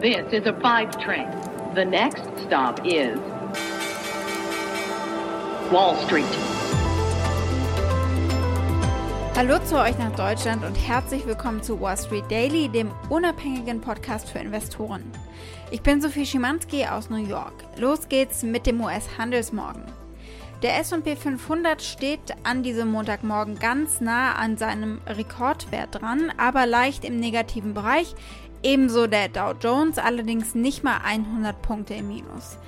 This is a five train. The next stop is Wall Street. Hallo zu euch nach Deutschland und herzlich willkommen zu Wall Street Daily, dem unabhängigen Podcast für Investoren. Ich bin Sophie Schimanski aus New York. Los geht's mit dem US-Handelsmorgen. Der SP 500 steht an diesem Montagmorgen ganz nah an seinem Rekordwert dran, aber leicht im negativen Bereich. Ebenso der Dow Jones, allerdings nicht mal 100 Punkte im Minus.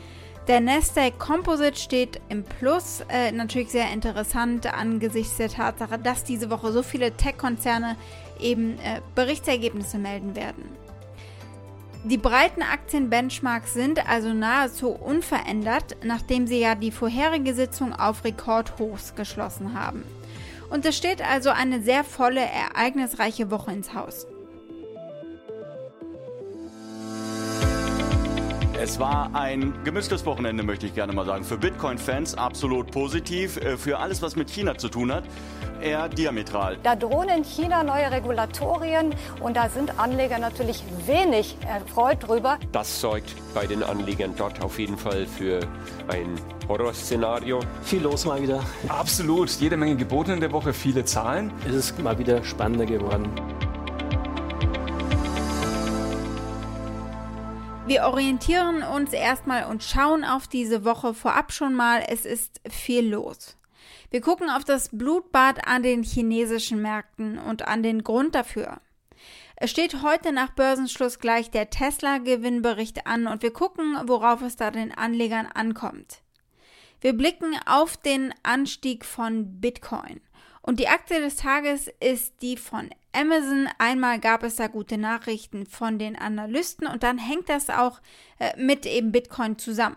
Der Nasdaq Composite steht im Plus. Äh, natürlich sehr interessant angesichts der Tatsache, dass diese Woche so viele Tech-Konzerne eben äh, Berichtsergebnisse melden werden. Die breiten Aktienbenchmarks sind also nahezu unverändert, nachdem sie ja die vorherige Sitzung auf Rekordhochs geschlossen haben. Und es steht also eine sehr volle, ereignisreiche Woche ins Haus. Es war ein gemischtes Wochenende, möchte ich gerne mal sagen. Für Bitcoin-Fans absolut positiv. Äh, für alles, was mit China zu tun hat, eher diametral. Da drohen in China neue Regulatorien und da sind Anleger natürlich wenig erfreut drüber. Das sorgt bei den Anlegern dort auf jeden Fall für ein Horrorszenario. Viel los mal wieder. Absolut. Jede Menge geboten in der Woche, viele Zahlen. Es ist mal wieder spannender geworden. Wir orientieren uns erstmal und schauen auf diese Woche vorab schon mal. Es ist viel los. Wir gucken auf das Blutbad an den chinesischen Märkten und an den Grund dafür. Es steht heute nach Börsenschluss gleich der Tesla-Gewinnbericht an und wir gucken, worauf es da den Anlegern ankommt. Wir blicken auf den Anstieg von Bitcoin. Und die Aktie des Tages ist die von Amazon. Einmal gab es da gute Nachrichten von den Analysten und dann hängt das auch äh, mit eben Bitcoin zusammen.